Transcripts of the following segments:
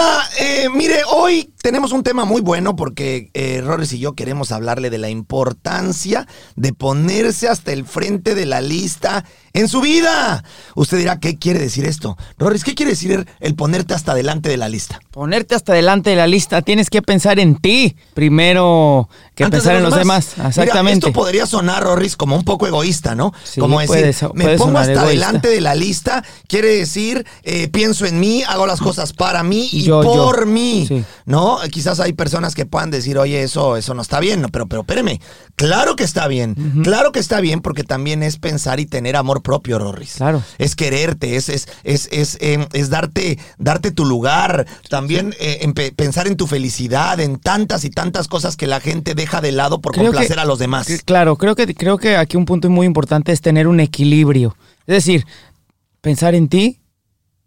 Oiga, eh, mire, hoy tenemos un tema muy bueno porque eh, Rorris y yo queremos hablarle de la importancia de ponerse hasta el frente de la lista en su vida. Usted dirá, ¿qué quiere decir esto? Rorris, ¿qué quiere decir el ponerte hasta delante de la lista? Ponerte hasta delante de la lista, tienes que pensar en ti primero que Antes pensar de en los demás. Exactamente. esto podría sonar, Rorris, como un poco egoísta, ¿no? Sí, como puede decir, me pongo hasta egoísta. delante de la lista, quiere decir, eh, pienso en mí, hago las cosas para mí y Yo, yo. por mí, Sí. ¿no? Quizás hay personas que puedan decir, oye, eso, eso no está bien, no, pero, pero espéreme, claro que está bien, claro que está bien porque también es pensar y tener amor propio, Rorris. Claro. Es quererte, es, es, es, es, em, es darte, darte tu lugar, también eh, en pe- pensar en tu felicidad, en tantas y tantas cosas que la gente deja de lado por Creo que- complacer a los demás. que- Claro, creo que, creo que aquí un punto muy importante es tener un equilibrio. Es decir, pensar en ti,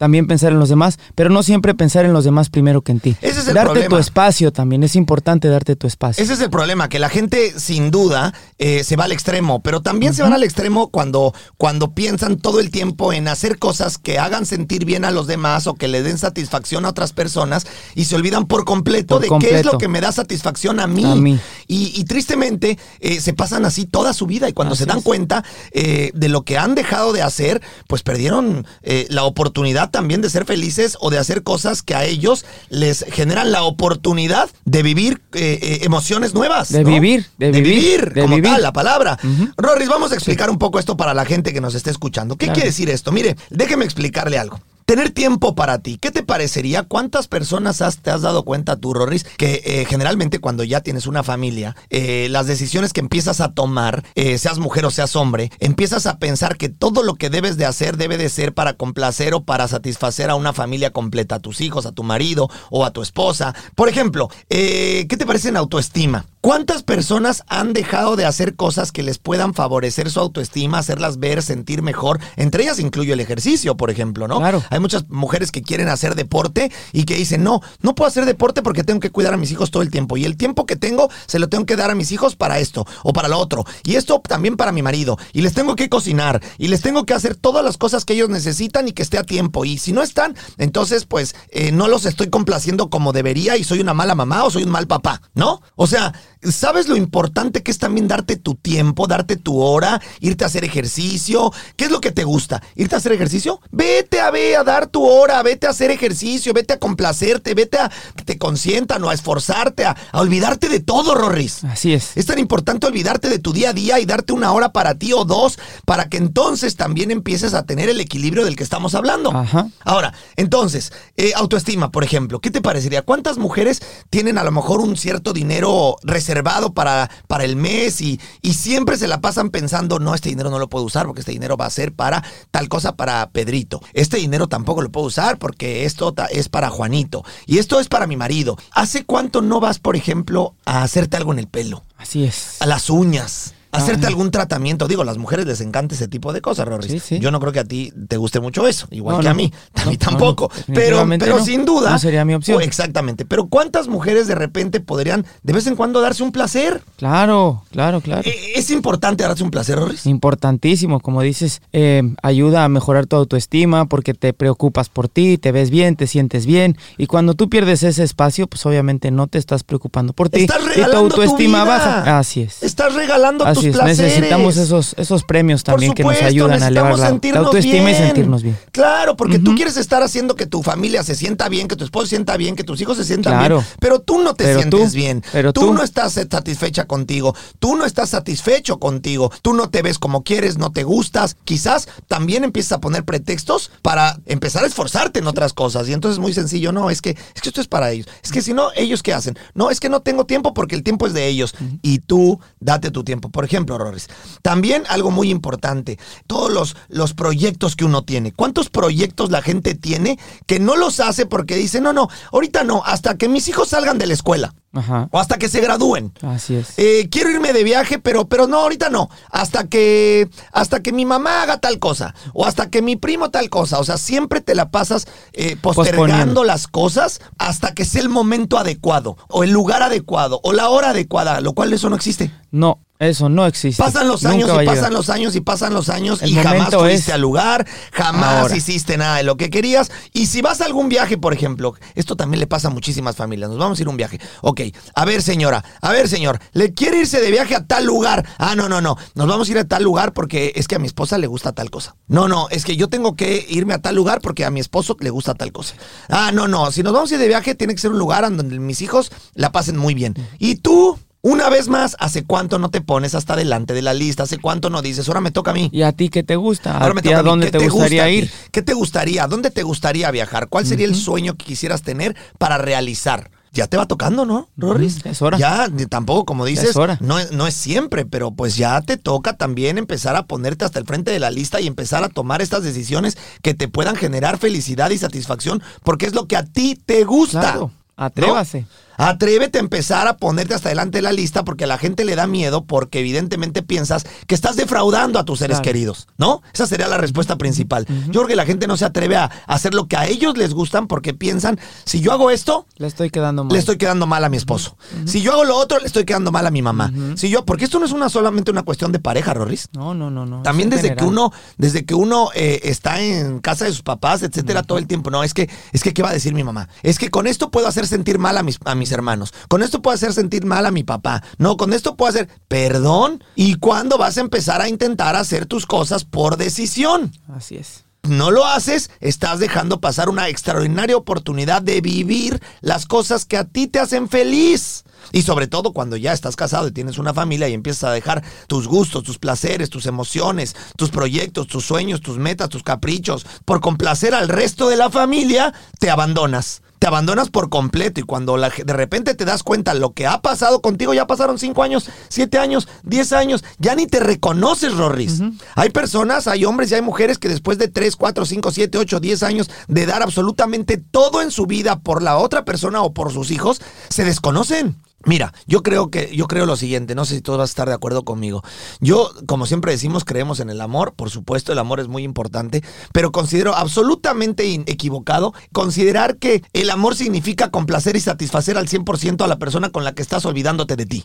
también pensar en los demás, pero no siempre pensar en los demás primero que en ti. Ese es el darte tu problema. espacio también, es importante darte tu espacio. Ese es el problema, que la gente sin duda eh, se va al extremo, pero también se van al extremo cuando, cuando piensan todo el tiempo en hacer cosas que hagan sentir bien a los demás o que le den satisfacción a otras personas y se olvidan por completo Por de qué es lo que me da satisfacción a mí. A mí. Y, y tristemente eh, se pasan así toda su vida y cuando Así se dan es. cuenta eh, de lo que han dejado de hacer, pues perdieron eh, la oportunidad también de ser felices o de hacer cosas que a ellos les generan la oportunidad de vivir eh, eh, emociones nuevas. De ¿no? vivir, de vivir, de como vivir. tal, la palabra. Rorris, vamos a explicar un poco esto para la gente que nos esté escuchando. ¿Qué Claro. quiere decir esto? Mire, déjeme explicarle algo. Tener tiempo para ti, ¿qué te parecería? ¿Cuántas personas has- te has dado cuenta tú, Rorris, que eh, generalmente cuando ya tienes una familia, eh, las decisiones que empiezas a tomar, eh, seas mujer o seas hombre, empiezas a pensar que todo lo que debes de hacer debe de ser para complacer o para satisfacer a una familia completa, a tus hijos, a tu marido o a tu esposa. Por ejemplo, ¿qué te parece en autoestima? ¿Cuántas personas han dejado de hacer cosas que les puedan favorecer su autoestima, hacerlas ver, sentir mejor? Entre ellas incluyo el ejercicio, por ejemplo, ¿no? Claro. Hay muchas mujeres que quieren hacer deporte y que dicen, no, no puedo hacer deporte porque tengo que cuidar a mis hijos todo el tiempo. Y el tiempo que tengo se lo tengo que dar a mis hijos para esto o para lo otro. Y esto también para mi marido. Y les tengo que cocinar. Y les tengo que hacer todas las cosas que ellos necesitan y que esté a tiempo. Y si no están, entonces pues eh, no los estoy complaciendo como debería y soy una mala mamá o soy un mal papá, ¿no? O sea, ¿sabes lo importante que es también darte tu tiempo, darte tu hora, irte a hacer ejercicio? ¿Qué es lo que te gusta? ¿Irte a hacer ejercicio? Vete a ver, a dar tu hora, vete a hacer ejercicio, vete a complacerte, vete a que te consientan o a esforzarte, a, a olvidarte de todo, Rorris. Así es. Es tan importante olvidarte de tu día a día y darte una hora para ti o dos para que entonces también empieces a tener el equilibrio del que estamos hablando. Ajá. Ahora, entonces, eh, autoestima, por ejemplo, ¿qué te parecería? ¿Cuántas mujeres tienen a lo mejor un cierto dinero reservado para, para el mes y, y siempre se la pasan pensando, no, este dinero no lo puedo usar porque este dinero va a ser para tal cosa para Pedrito. Este dinero tampoco lo puedo usar porque esto es para Juanito. Y esto es para mi marido. ¿Hace cuánto no vas, por ejemplo, a hacerte algo en el pelo? Así es. a las uñas. Hacerte Ajá. algún tratamiento. Digo, a las mujeres les encanta ese tipo de cosas. Sí, sí. Yo no creo que a ti te guste mucho eso, igual No, que a mí. A mí No, tampoco. pero pero sin duda. No sería mi opción. Oh, exactamente. Pero ¿cuántas mujeres de repente podrían de vez en cuando darse un placer? Claro, claro, claro. Eh, Es importante darse un placer, Rorris. Importantísimo, como dices, eh, ayuda a mejorar tu autoestima porque te preocupas por ti, te ves bien, te sientes bien y cuando tú pierdes ese espacio, pues obviamente no te estás preocupando por ti Estás y tu regalando tu autoestima vida. baja. Así es. Estás regalando Así tus necesitamos esos, esos premios también que nos supuesto, ayudan a elevar la, autoestima y bien. sentirnos bien. Claro, porque tú Ujú. quieres estar haciendo que tu familia se sienta bien, que tu esposo se sienta bien, que tus hijos se sientan Claro. bien, pero tú no te Pero sientes tú, bien. pero tú, tú. no estás satisfecha contigo, tú no estás satisfecho contigo, tú no te ves como quieres, no te gustas. Quizás también empiezas a poner pretextos para empezar a esforzarte en otras cosas. Y entonces es muy sencillo, no, es que, es que esto es para ellos. Es que si no, ellos qué hacen? No, es que no tengo tiempo porque el tiempo es de ellos. Y tú date tu tiempo. Por ejemplo, Rorris, también algo muy importante, todos los, los proyectos que uno tiene. ¿Cuántos proyectos la gente tiene que no los hace porque dice, no, no, ahorita no, hasta que mis hijos salgan de la escuela Ajá. o hasta que se gradúen? Así es. Eh, quiero irme de viaje, pero, pero no, ahorita no. Hasta que, hasta que mi mamá haga tal cosa. O hasta que mi primo tal cosa. O sea, siempre te la pasas eh, postergando Posponiendo. las cosas hasta que sea el momento adecuado. O el lugar adecuado. O la hora adecuada. Lo cual eso no existe. No. Eso no existe. Pasan los Nunca años y pasan los años y pasan los años El y jamás fuiste al lugar, jamás ahora. hiciste nada de lo que querías. Y si vas a algún viaje, por ejemplo, esto también le pasa a muchísimas familias. Nos vamos a ir a un viaje. Ok, a ver señora, a ver señor, ¿le quiere irse de viaje a tal lugar? Ah, no, no, no. Nos vamos a ir a tal lugar porque es que a mi esposa le gusta tal cosa. No, no, es que yo tengo que irme a tal lugar porque a mi esposo le gusta tal cosa. Ah, no, no. Si nos vamos a ir de viaje, tiene que ser un lugar donde mis hijos la pasen muy bien. Y tú... Una vez más, ¿hace cuánto no te pones hasta delante de la lista? ¿Hace cuánto no dices, ahora me toca a mí? ¿Y a ti qué te gusta? Ahora ¿A me toca a mí. dónde ¿Qué te gusta gustaría ir? ¿Qué te gustaría? ¿Dónde te gustaría viajar? ¿Cuál sería el sueño que quisieras tener para realizar? Ya te va tocando, ¿no, Rorris? Es hora. Ya, tampoco, como dices, es hora. No, es, no es siempre, pero pues ya te toca también empezar a ponerte hasta el frente de la lista y empezar a tomar estas decisiones que te puedan generar felicidad y satisfacción, porque es lo que a ti te gusta. Claro, atrévase. ¿no? Atrévete a empezar a ponerte hasta delante de la lista porque a la gente le da miedo porque evidentemente piensas que estás defraudando a tus seres Claro. queridos, ¿no? Esa sería la respuesta principal. Yo creo que la gente no se atreve a hacer lo que a ellos les gustan porque piensan, si yo hago esto, Le estoy quedando mal. le estoy quedando mal a mi esposo. Si yo hago lo otro, le estoy quedando mal a mi mamá. Si yo, porque esto no es una solamente una cuestión de pareja, Rorris. No, no, no, no. También desde que uno, desde que uno eh, está en casa de sus papás, etcétera, todo el tiempo. No, es que, es que, ¿qué va a decir mi mamá? Es que con esto puedo hacer sentir mal a mis, a mis hermanos. Con esto puedo hacer sentir mal a mi papá. No, con esto puedo hacer, perdón. ¿Y cuándo vas a empezar a intentar hacer tus cosas por decisión? Así es. no lo haces, estás dejando pasar una extraordinaria oportunidad de vivir las cosas que a ti te hacen feliz. Y sobre todo cuando ya estás casado y tienes una familia y empiezas a dejar tus gustos, tus placeres, tus emociones, tus proyectos, tus sueños, tus metas, tus caprichos, por complacer al resto de la familia, te abandonas. Te abandonas por completo y cuando la de repente te das cuenta lo que ha pasado contigo, ya pasaron 5 años, 7 años, 10 años, ya ni te reconoces, Rorris. Hay personas, hay hombres y hay mujeres que después de 3, 4, 5, 7, 8, 10 años de dar absolutamente todo en su vida por la otra persona o por sus hijos, se desconocen. Mira, yo creo que yo creo lo siguiente, no sé si todos vas a estar de acuerdo conmigo. Yo, como siempre decimos, creemos en el amor, por supuesto, el amor es muy importante, pero considero absolutamente equivocado considerar que el amor significa complacer y satisfacer al 100% a la persona con la que estás olvidándote de ti.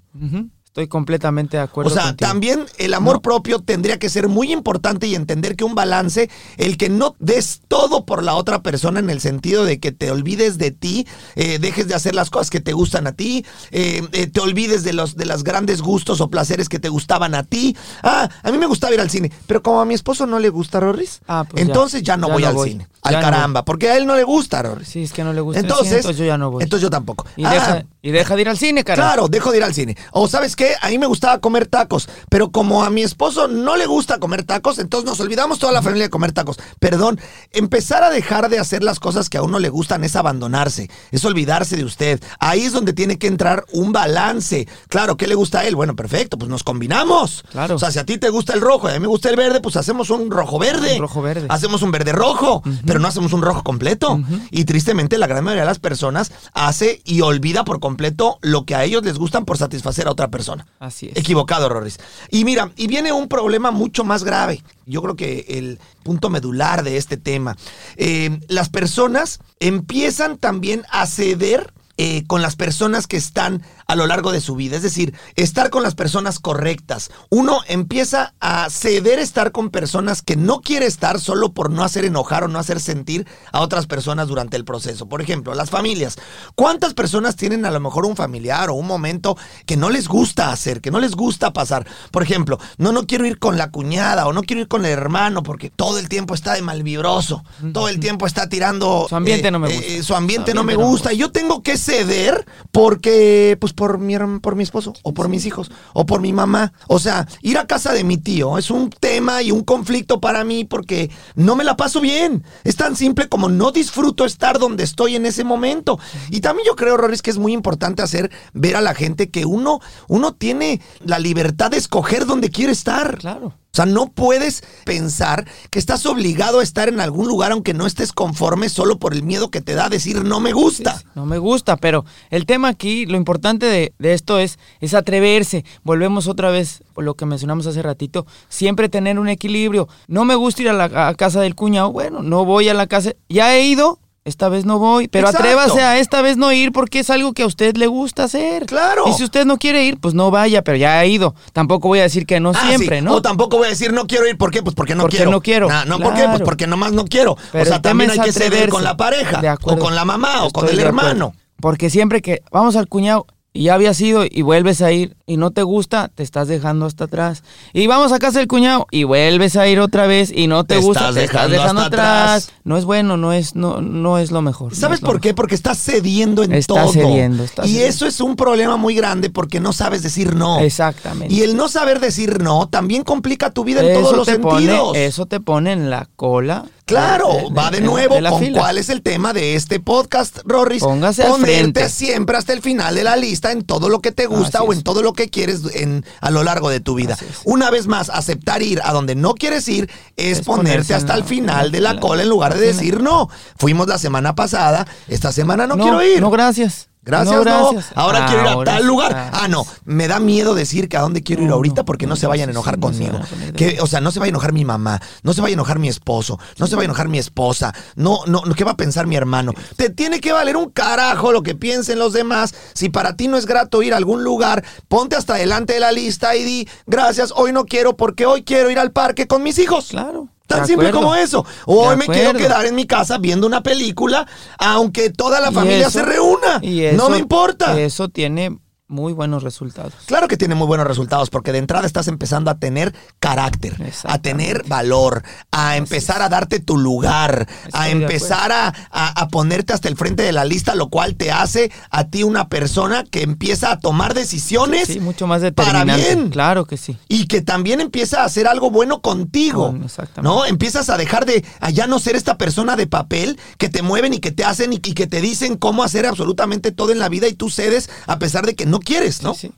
Estoy completamente de acuerdo O sea, contigo. también el amor No. propio tendría que ser muy importante y entender que un balance, el que no des todo por la otra persona en el sentido de que te olvides de ti, eh, dejes de hacer las cosas que te gustan a ti, eh, eh, te olvides de los de los grandes gustos o placeres que te gustaban a ti. Ah, a mí me gustaba ir al cine, pero como a mi esposo no le gusta Rorris, Ah, pues entonces ya, no Ya voy no al voy. cine. Ya Al no caramba, porque a él no le gusta Rorris. Sí, es que no le gusta Entonces, entonces yo ya no voy. Entonces yo tampoco. y, Ah, deja, y deja de ir al cine, carajo. Claro, dejo de ir al cine. O sabes qué, a mí me gustaba comer tacos, pero como a mi esposo no le gusta comer tacos, entonces nos olvidamos toda la familia de comer tacos. Perdón, empezar a dejar de hacer las cosas que a uno le gustan es abandonarse, es olvidarse de usted. Ahí es donde tiene que entrar un balance. Claro, ¿qué le gusta a él? Bueno, perfecto, pues nos combinamos. Claro. O sea, si a ti te gusta el rojo y a mí me gusta el verde, pues hacemos un rojo verde. Un rojo verde. Hacemos un verde rojo, pero no hacemos un rojo completo. Y tristemente la gran mayoría de las personas hace y olvida por completo lo que a ellos les gustan por satisfacer a otra persona. Así es. Equivocado, Rorris. Y mira, y viene un problema mucho más grave. Yo creo que el punto medular de este tema. Eh, las personas empiezan también a ceder eh, con las personas que están a lo largo de su vida. Es decir, estar con las personas correctas. Uno empieza a ceder estar con personas que no quiere estar solo por no hacer enojar o no hacer sentir a otras personas durante el proceso. Por ejemplo, las familias. ¿Cuántas personas tienen a lo mejor un familiar o un momento que no les gusta hacer, que no les gusta pasar? Por ejemplo, no, no quiero ir con la cuñada o no quiero ir con el hermano porque todo el tiempo está de malvibroso, todo el tiempo está tirando... Su ambiente no me gusta. su ambiente Su no me no me gusta. Y yo tengo que ceder porque, pues por mi, por mi esposo, o por mis hijos, o por mi mamá. O sea, ir a casa de mi tío es un tema y un conflicto para mí porque no me la paso bien. Es tan simple como no disfruto estar donde estoy en ese momento. Y también yo creo, Roris, que es muy importante hacer ver a la gente que uno, uno tiene la libertad de escoger dónde quiere estar. Claro. O sea, no puedes pensar que estás obligado a estar en algún lugar aunque no estés conforme solo por el miedo que te da decir no me gusta. No me gusta, pero el tema aquí, lo importante de, de esto es, es atreverse. Volvemos otra vez por lo que mencionamos hace ratito, siempre tener un equilibrio. No me gusta ir a la a casa del cuñado, bueno, no voy a la casa, ya he ido, esta vez no voy, pero Exacto. atrévase a esta vez no ir porque es algo que a usted le gusta hacer. Claro. Y si usted no quiere ir, pues no vaya, pero ya ha ido. Tampoco voy a decir que no Ah, siempre, sí. ¿no? O tampoco voy a decir no quiero ir, ¿por qué? Pues porque no Porque quiero. no quiero. Ah, no, ¿por qué? Pues Claro. porque nomás no quiero. Pero o sea, también hay que ceder con la pareja, De o acuerdo. con la mamá, o con el hermano. Porque siempre que vamos al cuñado y ya habías ido y vuelves a ir y no te gusta, te estás dejando hasta atrás. Y vamos a casa del cuñado y vuelves a ir otra vez y no te, Te gusta, estás te estás dejando dejando hasta atrás. atrás. No es bueno, no es no no es lo mejor. ¿Sabes por qué? Porque estás cediendo en Estás todo. cediendo, estás y cediendo. eso es un problema muy grande porque no sabes decir no. Exactamente. Y el no saber decir no también complica tu vida en todos los te sentidos. pone, eso te pone en la cola. Claro, de- de- va de nuevo de con fila. cuál es el tema de este podcast, Rorris. Póngase al Ponerte frente. siempre hasta el final de la lista en todo lo que te gusta Así o es. en todo lo que quieres en, a lo largo de tu vida. Una vez más, aceptar ir a donde no quieres ir es, Es ponerte hasta la- el final de la la- cola en lugar de decir no. Fuimos la semana pasada, esta semana no, quiero ir. No, gracias. Gracias, no. Ahora quiero ir a tal lugar. Ah, no. Me da miedo decir que a dónde quiero ir ahorita no, porque no, no, se vayan a enojar conmigo. a Que, o sea, no se va a enojar mi mamá, no se va a enojar mi esposo, no se va a enojar mi esposa, no, no, no, ¿qué va a pensar mi hermano? Te tiene que valer un carajo lo que piensen los demás. Si para ti no es grato ir a algún lugar, ponte hasta delante de la lista y di, gracias, hoy no quiero porque hoy quiero ir al parque con mis hijos. Claro. Tan de simple acuerdo. como eso. Hoy me quiero quedar en mi casa viendo una película, aunque toda la familia eso- se reúna. y no eso- me importa. Eso tiene muy buenos resultados. Claro que tiene muy buenos resultados porque de entrada estás empezando a tener carácter, a tener valor, a empezar a darte tu lugar, a empezar a, a- a ponerte hasta el frente de la lista, lo cual te hace a ti una persona que empieza a tomar decisiones Sí, mucho más para bien. Claro que sí. Y que también empieza a hacer algo bueno contigo. Con- exactamente. ¿No? Empiezas a dejar de a ya no ser esta persona de papel que te mueven y que te hacen y, y que te dicen cómo hacer absolutamente todo en la vida y tú cedes a pesar de que no quieres, ¿no? Sí, sí.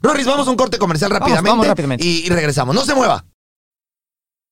Rorris, vamos a un corte comercial rápidamente, vamos rápidamente. Y, y regresamos. No se mueva.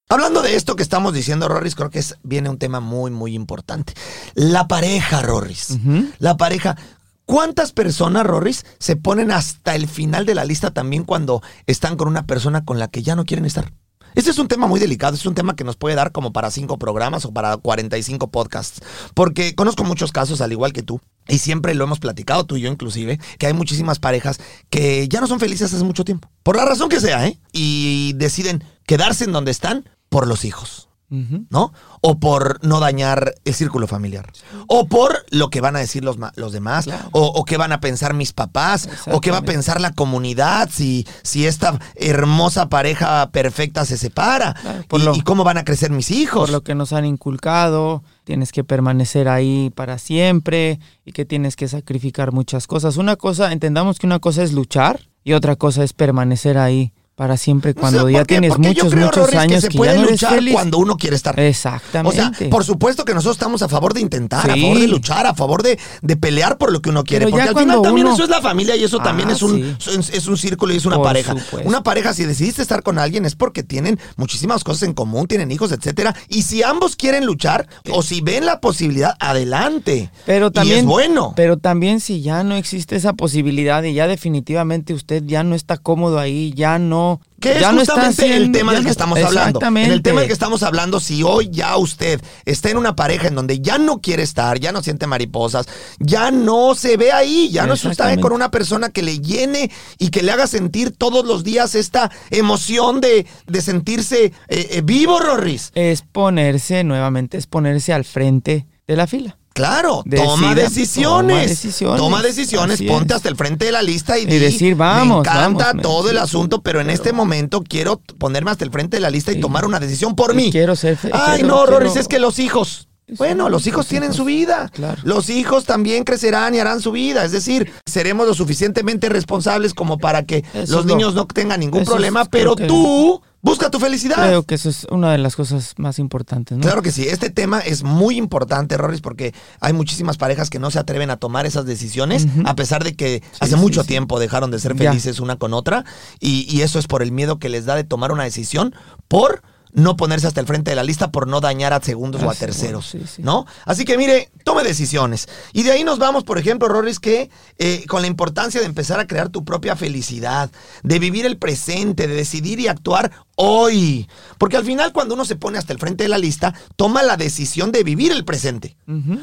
Hablando de esto que estamos diciendo, Rorris, creo que es, viene un tema muy, muy importante. La pareja, Rorris. La pareja. ¿Cuántas personas, Rorris, se ponen hasta el final de la lista también cuando están con una persona con la que ya no quieren estar? Este es un tema muy delicado, es un tema que nos puede dar como para cinco programas o para 45 podcasts, porque conozco muchos casos al igual que tú, y siempre lo hemos platicado tú y yo inclusive, que hay muchísimas parejas que ya no son felices hace mucho tiempo, por la razón que sea, ¿eh? Y deciden quedarse en donde están por los hijos. ¿No? O por no dañar el círculo familiar. O por lo que van a decir los, los demás. Claro. O, o qué van a pensar mis papás. O qué va a pensar la comunidad si, si esta hermosa pareja perfecta se separa. Claro, por y, lo- y cómo van a crecer mis hijos. Por lo que nos han inculcado, tienes que permanecer ahí para siempre y que tienes que sacrificar muchas cosas. Una cosa, entendamos que una cosa es luchar y otra cosa es permanecer ahí para siempre O cuando ¿por ya qué? tienes yo muchos, creo, muchos Rorris, años que se puede ya no eres luchar feliz. cuando uno quiere estar. O Exactamente. sea, por supuesto que nosotros estamos a favor de intentar, a favor de luchar, a favor de, de pelear por lo que uno quiere. Pero porque al final también eso es la familia y eso también Ah, es, un, sí. es, es un círculo y es una Por pareja. supuesto. Una pareja, si decidiste estar con alguien es porque tienen muchísimas cosas en común, tienen hijos, etcétera. Y si ambos quieren luchar o si ven la posibilidad, adelante. Pero también, y es bueno. Pero también si ya no existe esa posibilidad y ya definitivamente usted ya no está cómodo ahí, ya no... Que es ya no está justamente el tema del que estamos hablando. En el tema del que estamos hablando, si hoy ya usted está en una pareja en donde ya no quiere estar, ya no siente mariposas, ya no se ve ahí, ya no está con una persona que le llene y que le haga sentir todos los días esta emoción de, de sentirse eh, eh, vivo, Rorris. Es ponerse, nuevamente, es ponerse al frente de la fila. Claro, Decida, toma decisiones. toma decisiones. Toma decisiones, Así ponte es. hasta el frente de la lista y, Y di, decir, vamos, Me encanta vamos, me- todo el asunto, pero en pero- este momento quiero ponerme hasta el frente de la lista y tomar una decisión por mí. quiero ser fe- Ay, quiero- no, quiero- es que los hijos. Bueno, los hijos tienen su vida. claro. Los hijos también crecerán y harán su vida. Es decir, seremos lo suficientemente responsables como para que Eso los niños no tengan ningún es- problema, pero que- tú busca tu felicidad. Creo que eso es una de las cosas más importantes, ¿no? Claro que sí, este tema es muy importante, Rorris, porque hay muchísimas parejas que no se atreven a tomar esas decisiones, a pesar de que hace sí, mucho sí. tiempo dejaron de ser Ya. felices una con otra, y, y eso es por el miedo que les da de tomar una decisión por no ponerse hasta el frente de la lista, por no dañar a segundos o a terceros, sí, sí. ¿no? Así que mire, tome decisiones. Y de ahí nos vamos, por ejemplo, Rorris, que eh, con la importancia de empezar a crear tu propia felicidad, de vivir el presente, de decidir y actuar hoy. Porque al final cuando uno se pone hasta el frente de la lista, toma la decisión de vivir el presente.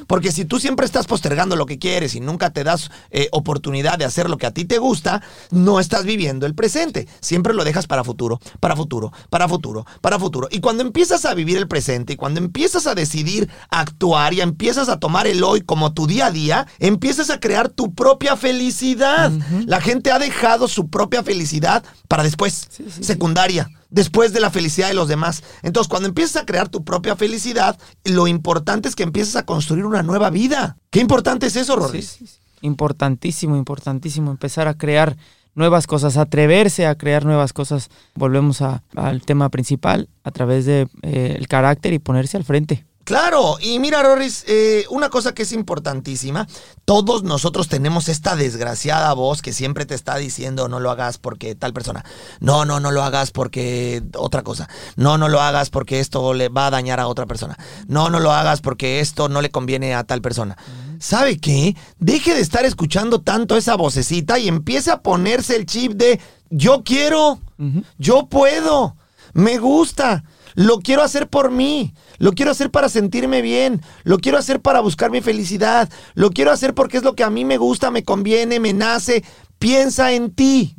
Porque si tú siempre estás postergando lo que quieres y nunca te das eh, oportunidad de hacer lo que a ti te gusta, no estás viviendo el presente. Siempre lo dejas para futuro, para futuro, para futuro, para futuro. Y cuando empiezas a vivir el presente y cuando empiezas a decidir actuar y empiezas a tomar el hoy como tu día a día, empiezas a crear tu propia felicidad. La gente ha dejado su propia felicidad para después, secundaria después de la felicidad de los demás. Entonces, cuando empiezas a crear tu propia felicidad, lo importante es que empieces a construir una nueva vida. ¿Qué importante es eso, Rory? importantísimo, importantísimo empezar a crear nuevas cosas, atreverse a crear nuevas cosas. Volvemos al tema principal, a través del de, eh, carácter y ponerse al frente. Claro, y mira, Roris, eh, una cosa que es importantísima, todos nosotros tenemos esta desgraciada voz que siempre te está diciendo no lo hagas porque tal persona, no, no, no lo hagas porque otra cosa, no, no lo hagas porque esto le va a dañar a otra persona, no, no lo hagas porque esto no le conviene a tal persona. ¿Sabe qué? Deje de estar escuchando tanto esa vocecita y empiece a ponerse el chip de yo quiero, yo puedo, me gusta. Lo quiero hacer por mí. Lo quiero hacer para sentirme bien. Lo quiero hacer para buscar mi felicidad. Lo quiero hacer porque es lo que a mí me gusta, me conviene, me nace. Piensa en ti.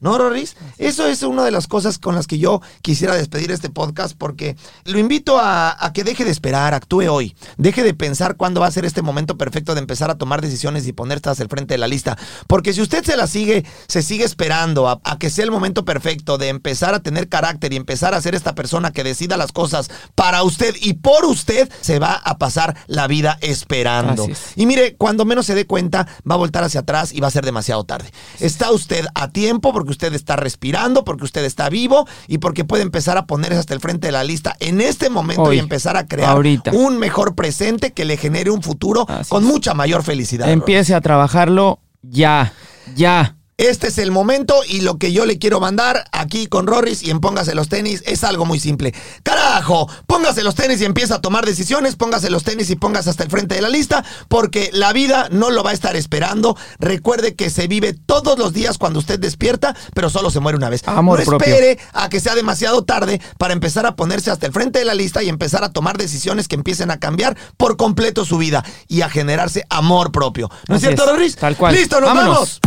¿No, Roris? Eso es una de las cosas con las que yo quisiera despedir este podcast porque lo invito a, que deje de esperar, actúe hoy. Deje de pensar cuándo va a ser este momento perfecto de empezar a tomar decisiones y ponerse al frente de la lista. Porque si usted se la sigue, se sigue esperando a, que sea el momento perfecto de empezar a tener carácter y empezar a ser esta persona que decida las cosas para usted y por usted, se va a pasar la vida esperando. Y mire, cuando menos se dé cuenta, va a voltar hacia atrás y va a ser demasiado tarde. Está usted a tiempo porque usted está respirando, porque usted está vivo y porque puede empezar a ponerse hasta el frente de la lista en este momento y empezar a crear un mejor presente que le genere un futuro con mucha mayor felicidad. Empiece a trabajarlo ya, ya. Este es el momento y lo que yo le quiero mandar aquí con Rorris y en Póngase los tenis es algo muy simple. Carajo, póngase los tenis y empieza a tomar decisiones, póngase los tenis y póngase hasta el frente de la lista porque la vida no lo va a estar esperando. Recuerde que se vive todos los días cuando usted despierta, pero solo se muere una vez. Amor no espere a que sea demasiado tarde para empezar a ponerse hasta el frente de la lista y empezar a tomar decisiones que empiecen a cambiar por completo su vida y a generarse amor propio. ¿No es cierto, Rorris? Tal cual. Listo, nos vamos.